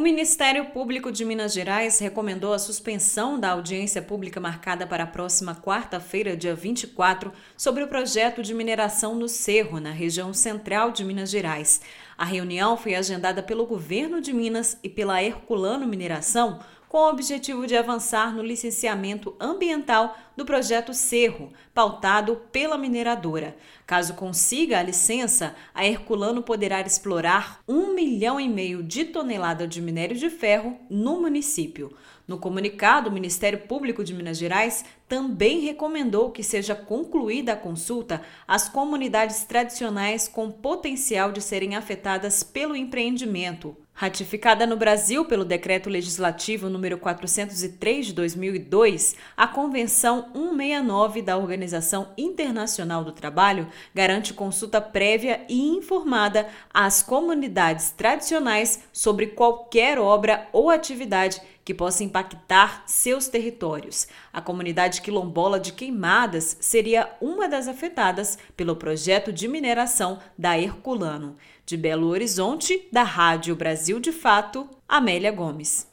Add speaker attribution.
Speaker 1: O Ministério Público de Minas Gerais recomendou a suspensão da audiência pública marcada para a próxima quarta-feira, dia 24, sobre o projeto de mineração no Cerro, na região central de Minas Gerais. A reunião foi agendada pelo governo de Minas e pela Herculano Mineração com o objetivo de avançar no licenciamento ambiental do projeto Cerro, pautado pela mineradora. Caso consiga a licença, a Herculano poderá explorar um milhão e meio de toneladas de minério de ferro no município. No comunicado, o Ministério Público de Minas Gerais também recomendou que seja concluída a consulta às comunidades tradicionais com potencial de serem afetadas pelo empreendimento, Ratificada no Brasil pelo Decreto Legislativo número 403 de 2002, a Convenção 169 da Organização Internacional do Trabalho garante consulta prévia e informada às comunidades tradicionais sobre qualquer obra ou atividade que possa impactar seus territórios. A comunidade quilombola de Queimadas seria uma das afetadas pelo projeto de mineração da Herculano. De Belo Horizonte, da Rádio Brasil de Fato, Amélia Gomes.